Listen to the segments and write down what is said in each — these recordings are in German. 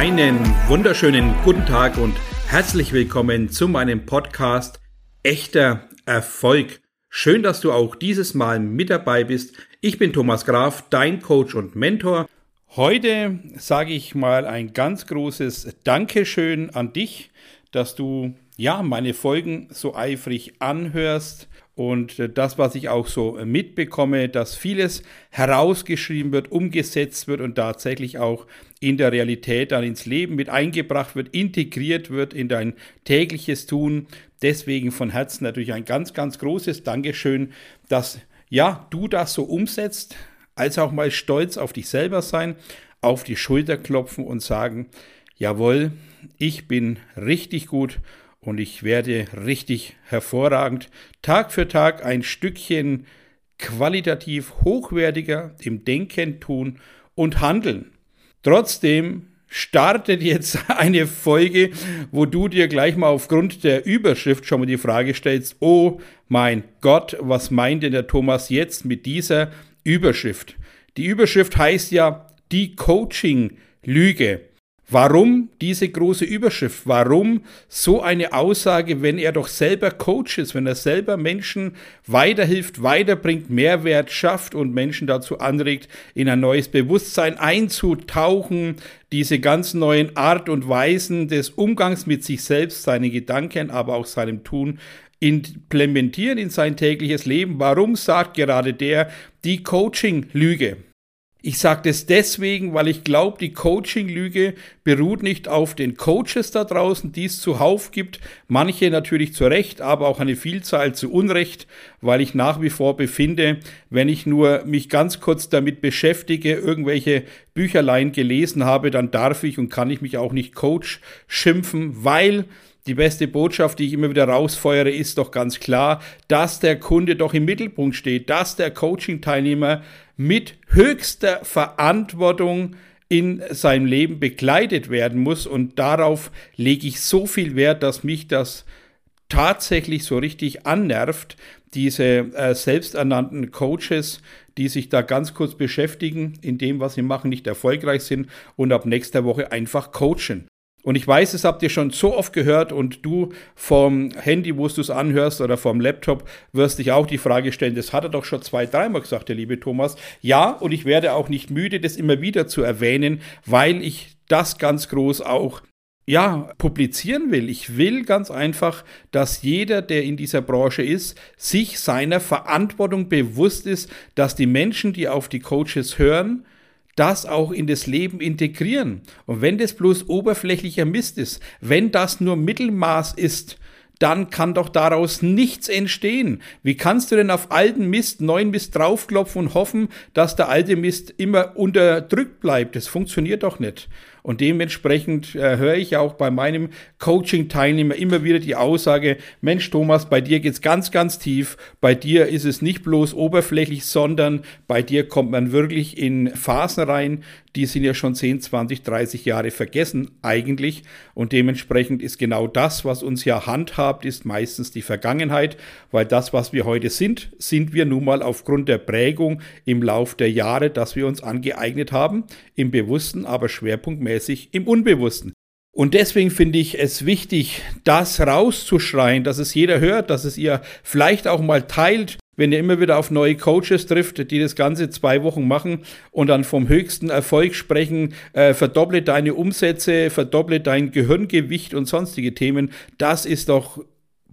Einen wunderschönen guten Tag und herzlich willkommen zu meinem Podcast Echter Erfolg. Schön, dass du auch dieses Mal mit dabei bist. Ich bin Thomas Graf, dein Coach und Mentor. Heute sage ich mal ein ganz großes Dankeschön an dich, dass du ja meine Folgen so eifrig anhörst und äh, das, was ich auch so mitbekomme, dass vieles herausgeschrieben wird, umgesetzt wird und tatsächlich auch in der Realität dann ins Leben mit eingebracht wird, integriert wird in dein tägliches Tun. Deswegen von Herzen natürlich ein ganz, ganz großes Dankeschön, dass ja, du das so umsetzt, als auch mal stolz auf dich selber sein, auf die Schulter klopfen und sagen, jawohl, ich bin richtig gut und ich werde richtig hervorragend Tag für Tag ein Stückchen qualitativ hochwertiger im Denken, Tun und Handeln. Trotzdem startet jetzt eine Folge, wo du dir gleich mal aufgrund der Überschrift schon mal die Frage stellst, oh mein Gott, was meint denn der Thomas jetzt mit dieser Überschrift? Die Überschrift heißt ja die Coaching-Lüge. Warum diese große Überschrift? Warum so eine Aussage, wenn er doch selber Coach ist, wenn er selber Menschen weiterhilft, weiterbringt, Mehrwert schafft und Menschen dazu anregt, in ein neues Bewusstsein einzutauchen, diese ganz neuen Art und Weisen des Umgangs mit sich selbst, seinen Gedanken, aber auch seinem Tun implementieren in sein tägliches Leben. Warum sagt gerade der die Coaching-Lüge? Ich sage das deswegen, weil ich glaube, die Coaching-Lüge beruht nicht auf den Coaches da draußen, die es zuhauf gibt. Manche natürlich zu Recht, aber auch eine Vielzahl zu Unrecht, weil ich nach wie vor befinde, wenn ich nur mich ganz kurz damit beschäftige, irgendwelche Bücherlein gelesen habe, dann darf ich und kann ich mich auch nicht Coach schimpfen, weil die beste Botschaft, die ich immer wieder rausfeuere, ist doch ganz klar, dass der Kunde doch im Mittelpunkt steht, dass der Coaching-Teilnehmer mit höchster Verantwortung in seinem Leben begleitet werden muss. Und darauf lege ich so viel Wert, dass mich das tatsächlich so richtig annervt, diese äh, selbsternannten Coaches, die sich da ganz kurz beschäftigen, in dem, was sie machen, nicht erfolgreich sind und ab nächster Woche einfach coachen. Und ich weiß, es habt ihr schon so oft gehört und du vom Handy, wo du es anhörst oder vom Laptop, wirst dich auch die Frage stellen, das hat er doch schon zwei, dreimal gesagt, der liebe Thomas. Ja, und ich werde auch nicht müde, das immer wieder zu erwähnen, weil ich das ganz groß auch ja, publizieren will. Ich will ganz einfach, dass jeder, der in dieser Branche ist, sich seiner Verantwortung bewusst ist, dass die Menschen, die auf die Coaches hören, das auch in das Leben integrieren. Und wenn das bloß oberflächlicher Mist ist, wenn das nur Mittelmaß ist, dann kann doch daraus nichts entstehen. Wie kannst du denn auf alten Mist neuen Mist draufklopfen und hoffen, dass der alte Mist immer unterdrückt bleibt? Das funktioniert doch nicht. Und dementsprechend äh, höre ich auch bei meinem Coaching-Teilnehmer immer wieder die Aussage, Mensch Thomas, bei dir geht's ganz, ganz tief. Bei dir ist es nicht bloß oberflächlich, sondern bei dir kommt man wirklich in Phasen rein, die sind ja schon 10, 20, 30 Jahre vergessen eigentlich. Und dementsprechend ist genau das, was uns ja handhabt, ist meistens die Vergangenheit, weil das, was wir heute sind, sind wir nun mal aufgrund der Prägung im Lauf der Jahre, dass wir uns angeeignet haben, im Bewussten, aber schwerpunktmäßig im Unbewussten. Und deswegen finde ich es wichtig, das rauszuschreien, dass es jeder hört, dass es ihr vielleicht auch mal teilt, wenn ihr immer wieder auf neue Coaches trifft, die das Ganze zwei Wochen machen und dann vom höchsten Erfolg sprechen, äh, verdopple deine Umsätze, verdopple dein Gehirngewicht und sonstige Themen, das ist doch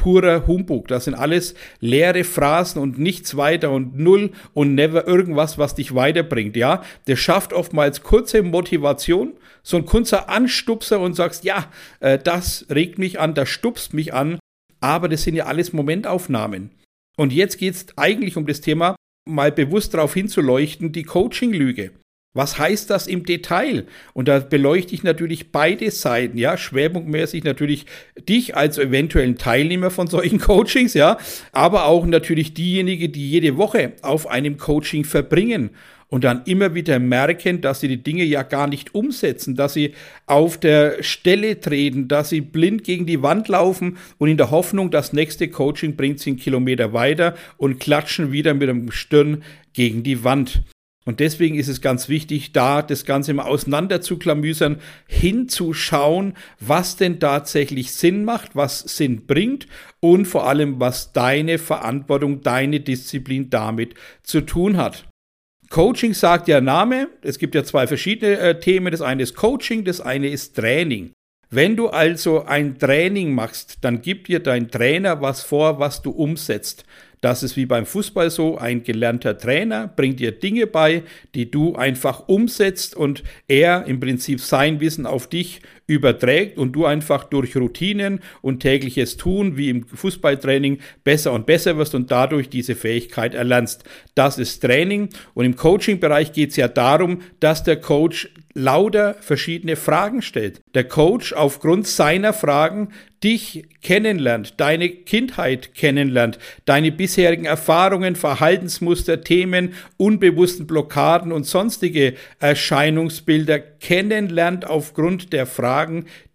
purer Humbug. Das sind alles leere Phrasen und nichts weiter und null und never irgendwas, was dich weiterbringt. Ja, das schafft oftmals kurze Motivation, so ein kurzer Anstupser und sagst, ja, äh, das regt mich an, das stupst mich an. Aber das sind ja alles Momentaufnahmen. Und jetzt geht es eigentlich um das Thema, mal bewusst darauf hinzuleuchten, die Coaching-Lüge. Was heißt das im Detail? Und da beleuchte ich natürlich beide Seiten, ja, schwerpunktmäßig natürlich dich als eventuellen Teilnehmer von solchen Coachings, ja, aber auch natürlich diejenigen, die jede Woche auf einem Coaching verbringen und dann immer wieder merken, dass sie die Dinge ja gar nicht umsetzen, dass sie auf der Stelle treten, dass sie blind gegen die Wand laufen und in der Hoffnung, das nächste Coaching bringt sie einen Kilometer weiter und klatschen wieder mit dem Stirn gegen die Wand. Und deswegen ist es ganz wichtig, da das Ganze mal auseinander zu klamüsern, hinzuschauen, was denn tatsächlich Sinn macht, was Sinn bringt und vor allem, was deine Verantwortung, deine Disziplin damit zu tun hat. Coaching sagt ja Name. Es gibt ja zwei verschiedene äh, Themen. Das eine ist Coaching, das eine ist Training. Wenn du also ein Training machst, dann gibt dir dein Trainer was vor, was du umsetzt. Das ist wie beim Fußball so, ein gelernter Trainer bringt dir Dinge bei, die du einfach umsetzt und er im Prinzip sein Wissen auf dich überträgt und du einfach durch Routinen und tägliches Tun, wie im Fußballtraining, besser und besser wirst und dadurch diese Fähigkeit erlernst. Das ist Training und im Coaching-Bereich geht es ja darum, dass der Coach lauter verschiedene Fragen stellt. Der Coach aufgrund seiner Fragen dich kennenlernt, deine Kindheit kennenlernt, deine bisherigen Erfahrungen, Verhaltensmuster, Themen, unbewussten Blockaden und sonstige Erscheinungsbilder kennenlernt aufgrund der Fragen,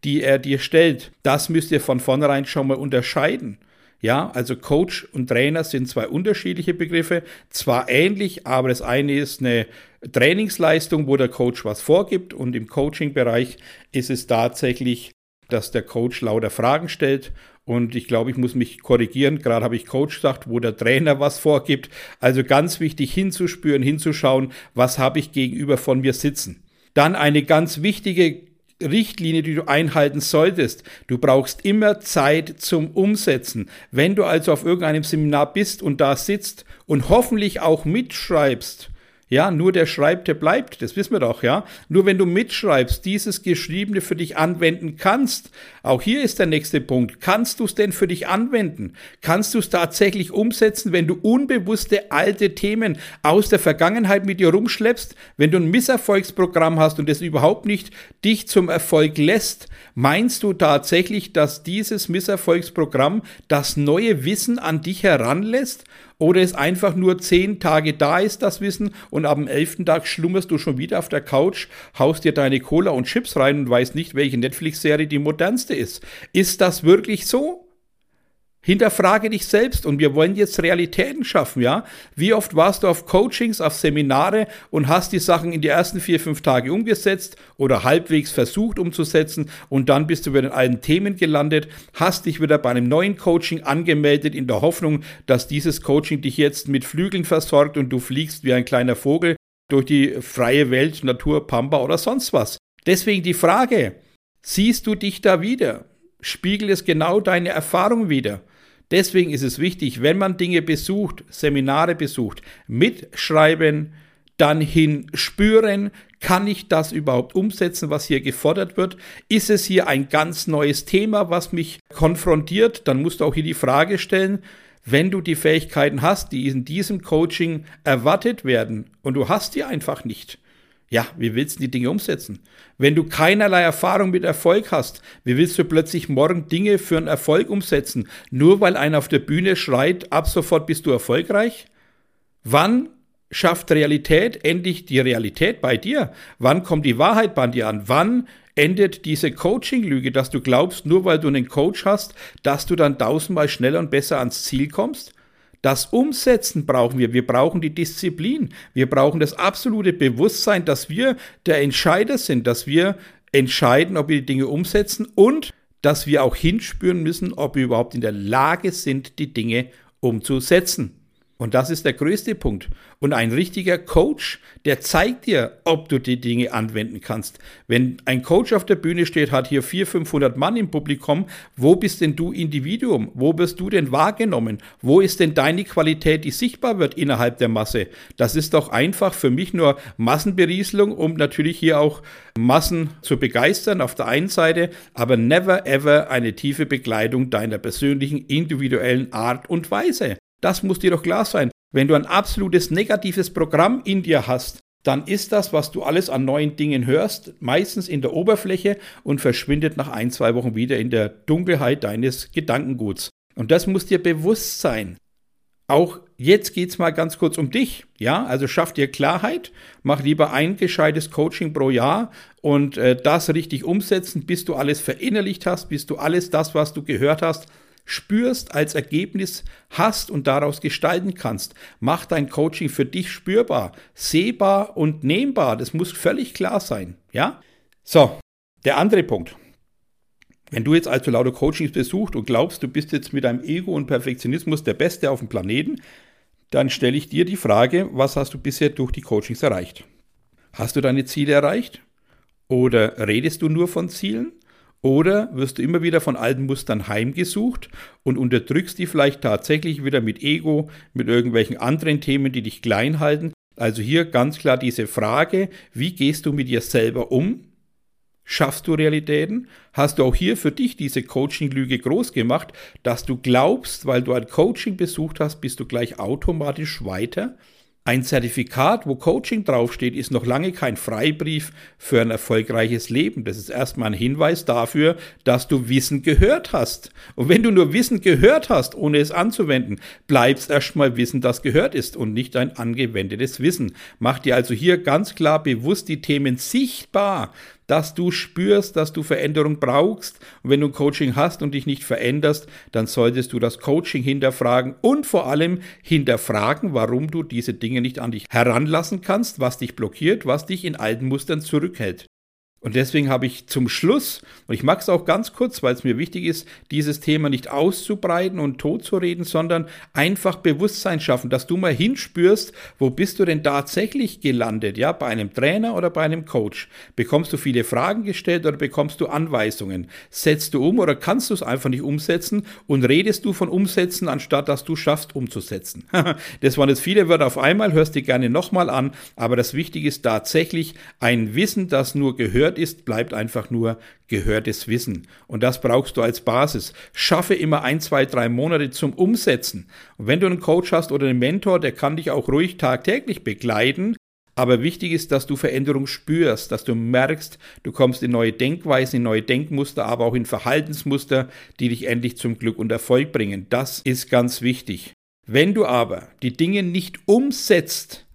die er dir stellt. Das müsst ihr von vornherein schon mal unterscheiden. Ja, also Coach und Trainer sind zwei unterschiedliche Begriffe, zwar ähnlich, aber das eine ist eine Trainingsleistung, wo der Coach was vorgibt und im Coaching-Bereich ist es tatsächlich dass der Coach lauter Fragen stellt. Und ich glaube, ich muss mich korrigieren. Gerade habe ich Coach gesagt, wo der Trainer was vorgibt. Also ganz wichtig hinzuspüren, hinzuschauen, was habe ich gegenüber von mir sitzen. Dann eine ganz wichtige Richtlinie, die du einhalten solltest. Du brauchst immer Zeit zum Umsetzen. Wenn du also auf irgendeinem Seminar bist und da sitzt und hoffentlich auch mitschreibst, ja, nur der schreibt, der bleibt. Das wissen wir doch, ja. Nur wenn du mitschreibst, dieses Geschriebene für dich anwenden kannst. Auch hier ist der nächste Punkt. Kannst du es denn für dich anwenden? Kannst du es tatsächlich umsetzen, wenn du unbewusste alte Themen aus der Vergangenheit mit dir rumschleppst? Wenn du ein Misserfolgsprogramm hast und es überhaupt nicht dich zum Erfolg lässt? Meinst du tatsächlich, dass dieses Misserfolgsprogramm das neue Wissen an dich heranlässt? Oder es einfach nur zehn Tage da ist, das Wissen, und am elften Tag schlummerst du schon wieder auf der Couch, haust dir deine Cola und Chips rein und weißt nicht, welche Netflix-Serie die modernste ist. Ist das wirklich so? Hinterfrage dich selbst und wir wollen jetzt Realitäten schaffen, ja? Wie oft warst du auf Coachings, auf Seminare und hast die Sachen in die ersten vier, fünf Tage umgesetzt oder halbwegs versucht umzusetzen und dann bist du wieder in allen Themen gelandet, hast dich wieder bei einem neuen Coaching angemeldet in der Hoffnung, dass dieses Coaching dich jetzt mit Flügeln versorgt und du fliegst wie ein kleiner Vogel durch die freie Welt, Natur, Pampa oder sonst was. Deswegen die Frage, siehst du dich da wieder? Spiegelt es genau deine Erfahrung wieder? Deswegen ist es wichtig, wenn man Dinge besucht, Seminare besucht, mitschreiben, dann hinspüren, kann ich das überhaupt umsetzen, was hier gefordert wird? Ist es hier ein ganz neues Thema, was mich konfrontiert? Dann musst du auch hier die Frage stellen, wenn du die Fähigkeiten hast, die in diesem Coaching erwartet werden und du hast die einfach nicht, ja, wie willst du die Dinge umsetzen? Wenn du keinerlei Erfahrung mit Erfolg hast, wie willst du plötzlich morgen Dinge für einen Erfolg umsetzen? Nur weil einer auf der Bühne schreit, ab sofort bist du erfolgreich? Wann schafft Realität endlich die Realität bei dir? Wann kommt die Wahrheit bei dir an? Wann endet diese Coaching-Lüge, dass du glaubst, nur weil du einen Coach hast, dass du dann tausendmal schneller und besser ans Ziel kommst? Das Umsetzen brauchen wir. Wir brauchen die Disziplin. Wir brauchen das absolute Bewusstsein, dass wir der Entscheider sind, dass wir entscheiden, ob wir die Dinge umsetzen und dass wir auch hinspüren müssen, ob wir überhaupt in der Lage sind, die Dinge umzusetzen. Und das ist der größte Punkt. Und ein richtiger Coach, der zeigt dir, ob du die Dinge anwenden kannst. Wenn ein Coach auf der Bühne steht, hat hier 400, 500 Mann im Publikum, wo bist denn du Individuum? Wo wirst du denn wahrgenommen? Wo ist denn deine Qualität, die sichtbar wird innerhalb der Masse? Das ist doch einfach für mich nur Massenberieselung, um natürlich hier auch Massen zu begeistern auf der einen Seite, aber never ever eine tiefe Begleitung deiner persönlichen individuellen Art und Weise. Das muss dir doch klar sein. Wenn du ein absolutes negatives Programm in dir hast, dann ist das, was du alles an neuen Dingen hörst, meistens in der Oberfläche und verschwindet nach ein, zwei Wochen wieder in der Dunkelheit deines Gedankenguts. Und das muss dir bewusst sein. Auch jetzt geht es mal ganz kurz um dich. Ja, also schaff dir Klarheit, mach lieber ein gescheites Coaching pro Jahr und äh, das richtig umsetzen, bis du alles verinnerlicht hast, bis du alles das, was du gehört hast, spürst, als Ergebnis hast und daraus gestalten kannst. Mach dein Coaching für dich spürbar, sehbar und nehmbar. Das muss völlig klar sein. Ja? So, der andere Punkt. Wenn du jetzt also lauter Coachings besucht und glaubst, du bist jetzt mit deinem Ego und Perfektionismus der Beste auf dem Planeten, dann stelle ich dir die Frage, was hast du bisher durch die Coachings erreicht? Hast du deine Ziele erreicht? Oder redest du nur von Zielen? Oder wirst du immer wieder von alten Mustern heimgesucht und unterdrückst die vielleicht tatsächlich wieder mit Ego, mit irgendwelchen anderen Themen, die dich klein halten? Also hier ganz klar diese Frage, wie gehst du mit dir selber um? Schaffst du Realitäten? Hast du auch hier für dich diese Coaching-Lüge groß gemacht, dass du glaubst, weil du ein Coaching besucht hast, bist du gleich automatisch weiter? Ein Zertifikat, wo Coaching draufsteht, ist noch lange kein Freibrief für ein erfolgreiches Leben. Das ist erstmal ein Hinweis dafür, dass du Wissen gehört hast. Und wenn du nur Wissen gehört hast, ohne es anzuwenden, bleibst erstmal Wissen, das gehört ist und nicht ein angewendetes Wissen. Mach dir also hier ganz klar bewusst die Themen sichtbar, dass du spürst, dass du Veränderung brauchst. Und wenn du ein Coaching hast und dich nicht veränderst, dann solltest du das Coaching hinterfragen und vor allem hinterfragen, warum du diese Dinge nicht an dich heranlassen kannst, was dich blockiert, was dich in alten Mustern zurückhält. Und deswegen habe ich zum Schluss, und ich mag es auch ganz kurz, weil es mir wichtig ist, dieses Thema nicht auszubreiten und totzureden, sondern einfach Bewusstsein schaffen, dass du mal hinspürst, wo bist du denn tatsächlich gelandet, ja, bei einem Trainer oder bei einem Coach? Bekommst du viele Fragen gestellt oder bekommst du Anweisungen? Setzt du um oder kannst du es einfach nicht umsetzen und redest du von umsetzen, anstatt dass du schaffst umzusetzen? das waren jetzt viele Wörter auf einmal, hörst dir gerne nochmal an, aber das Wichtige ist tatsächlich ein Wissen, das nur gehört gehört ist, bleibt einfach nur gehörtes Wissen. Und das brauchst du als Basis. Schaffe immer ein, zwei, drei Monate zum Umsetzen. Und wenn du einen Coach hast oder einen Mentor, der kann dich auch ruhig tagtäglich begleiten. Aber wichtig ist, dass du Veränderung spürst, dass du merkst, du kommst in neue Denkweisen, in neue Denkmuster, aber auch in Verhaltensmuster, die dich endlich zum Glück und Erfolg bringen. Das ist ganz wichtig. Wenn du aber die Dinge nicht umsetzt,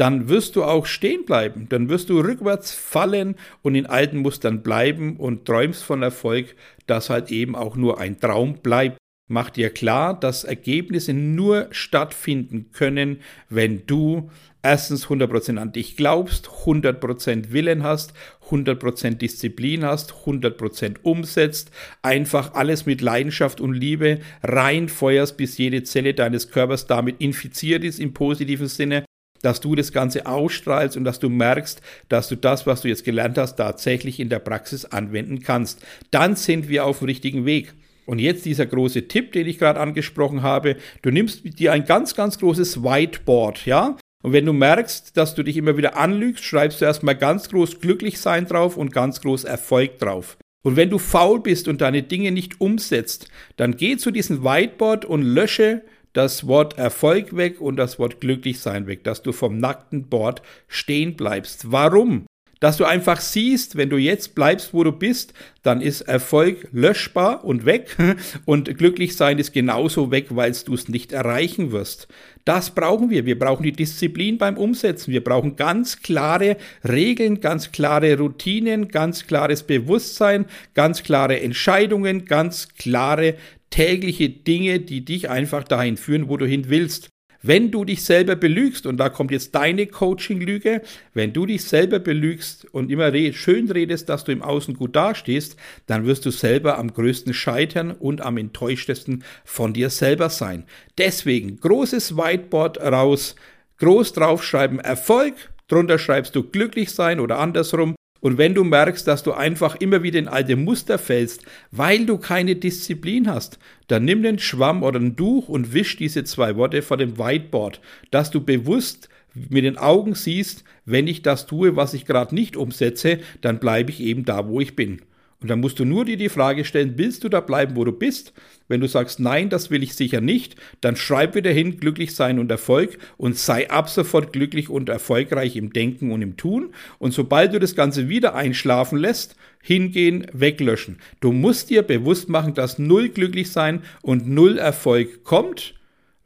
dann wirst du auch stehen bleiben. Dann wirst du rückwärts fallen und in alten Mustern bleiben und träumst von Erfolg, das halt eben auch nur ein Traum bleibt. Mach dir klar, dass Ergebnisse nur stattfinden können, wenn du erstens 100% an dich glaubst, 100% Willen hast, 100% Disziplin hast, 100% umsetzt, einfach alles mit Leidenschaft und Liebe reinfeuerst, bis jede Zelle deines Körpers damit infiziert ist im positiven Sinne dass du das Ganze ausstrahlst und dass du merkst, dass du das, was du jetzt gelernt hast, tatsächlich in der Praxis anwenden kannst. Dann sind wir auf dem richtigen Weg. Und jetzt dieser große Tipp, den ich gerade angesprochen habe. Du nimmst dir ein ganz, ganz großes Whiteboard, ja? Und wenn du merkst, dass du dich immer wieder anlügst, schreibst du erstmal ganz groß glücklich sein drauf und ganz groß Erfolg drauf. Und wenn du faul bist und deine Dinge nicht umsetzt, dann geh zu diesem Whiteboard und lösche das Wort Erfolg weg und das Wort Glücklichsein weg, dass du vom nackten Bord stehen bleibst. Warum? Dass du einfach siehst, wenn du jetzt bleibst, wo du bist, dann ist Erfolg löschbar und weg und Glücklichsein ist genauso weg, weil du es nicht erreichen wirst. Das brauchen wir. Wir brauchen die Disziplin beim Umsetzen. Wir brauchen ganz klare Regeln, ganz klare Routinen, ganz klares Bewusstsein, ganz klare Entscheidungen, ganz klare tägliche Dinge, die dich einfach dahin führen, wo du hin willst. Wenn du dich selber belügst, und da kommt jetzt deine Coaching-Lüge, wenn du dich selber belügst und immer schön redest, dass du im Außen gut dastehst, dann wirst du selber am größten scheitern und am enttäuschtesten von dir selber sein. Deswegen großes Whiteboard raus, groß draufschreiben Erfolg, drunter schreibst du glücklich sein oder andersrum und wenn du merkst, dass du einfach immer wieder in alte Muster fällst, weil du keine Disziplin hast, dann nimm den Schwamm oder ein Tuch und wisch diese zwei Worte vor dem Whiteboard, dass du bewusst mit den Augen siehst, wenn ich das tue, was ich gerade nicht umsetze, dann bleibe ich eben da, wo ich bin. Und dann musst du nur dir die Frage stellen, willst du da bleiben, wo du bist? Wenn du sagst, nein, das will ich sicher nicht, dann schreib wieder hin, glücklich sein und Erfolg und sei ab sofort glücklich und erfolgreich im Denken und im Tun. Und sobald du das Ganze wieder einschlafen lässt, hingehen, weglöschen. Du musst dir bewusst machen, dass null glücklich sein und null Erfolg kommt,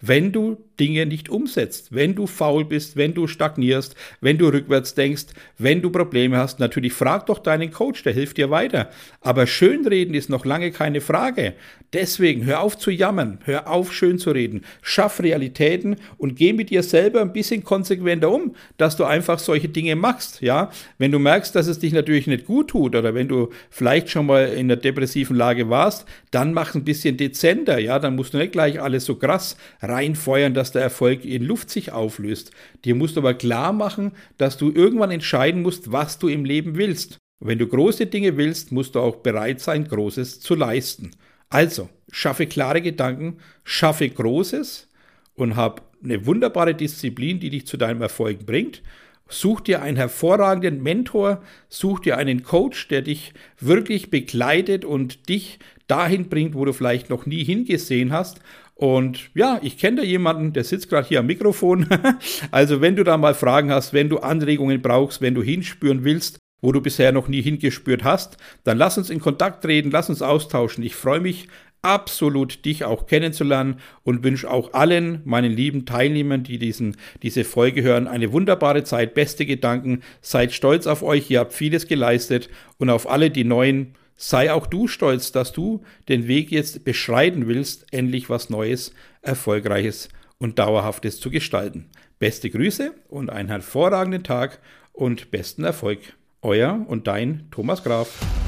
wenn du Dinge nicht umsetzt, wenn du faul bist, wenn du stagnierst, wenn du rückwärts denkst, wenn du Probleme hast. Natürlich frag doch deinen Coach, der hilft dir weiter. Aber schönreden ist noch lange keine Frage. Deswegen hör auf zu jammern, hör auf schön zu reden, schaff Realitäten und geh mit dir selber ein bisschen konsequenter um, dass du einfach solche Dinge machst. Ja, wenn du merkst, dass es dich natürlich nicht gut tut oder wenn du vielleicht schon mal in der depressiven Lage warst, dann mach ein bisschen dezenter. Ja, dann musst du nicht gleich alles so krass reinfeuern, dass der Erfolg in Luft sich auflöst. Dir musst du aber klar machen, dass du irgendwann entscheiden musst, was du im Leben willst. Und wenn du große Dinge willst, musst du auch bereit sein, Großes zu leisten. Also, schaffe klare Gedanken, schaffe Großes und hab eine wunderbare Disziplin, die dich zu deinem Erfolg bringt. Such dir einen hervorragenden Mentor, such dir einen Coach, der dich wirklich begleitet und dich dahin bringt, wo du vielleicht noch nie hingesehen hast. Und ja, ich kenne da jemanden, der sitzt gerade hier am Mikrofon. also wenn du da mal Fragen hast, wenn du Anregungen brauchst, wenn du hinspüren willst, wo du bisher noch nie hingespürt hast, dann lass uns in Kontakt treten, lass uns austauschen. Ich freue mich absolut, dich auch kennenzulernen und wünsche auch allen meinen lieben Teilnehmern, die diesen, diese Folge hören, eine wunderbare Zeit, beste Gedanken, seid stolz auf euch, ihr habt vieles geleistet und auf alle die neuen, sei auch du stolz, dass du den Weg jetzt beschreiten willst, endlich was Neues, Erfolgreiches und Dauerhaftes zu gestalten. Beste Grüße und einen hervorragenden Tag und besten Erfolg. Euer und dein Thomas Graf.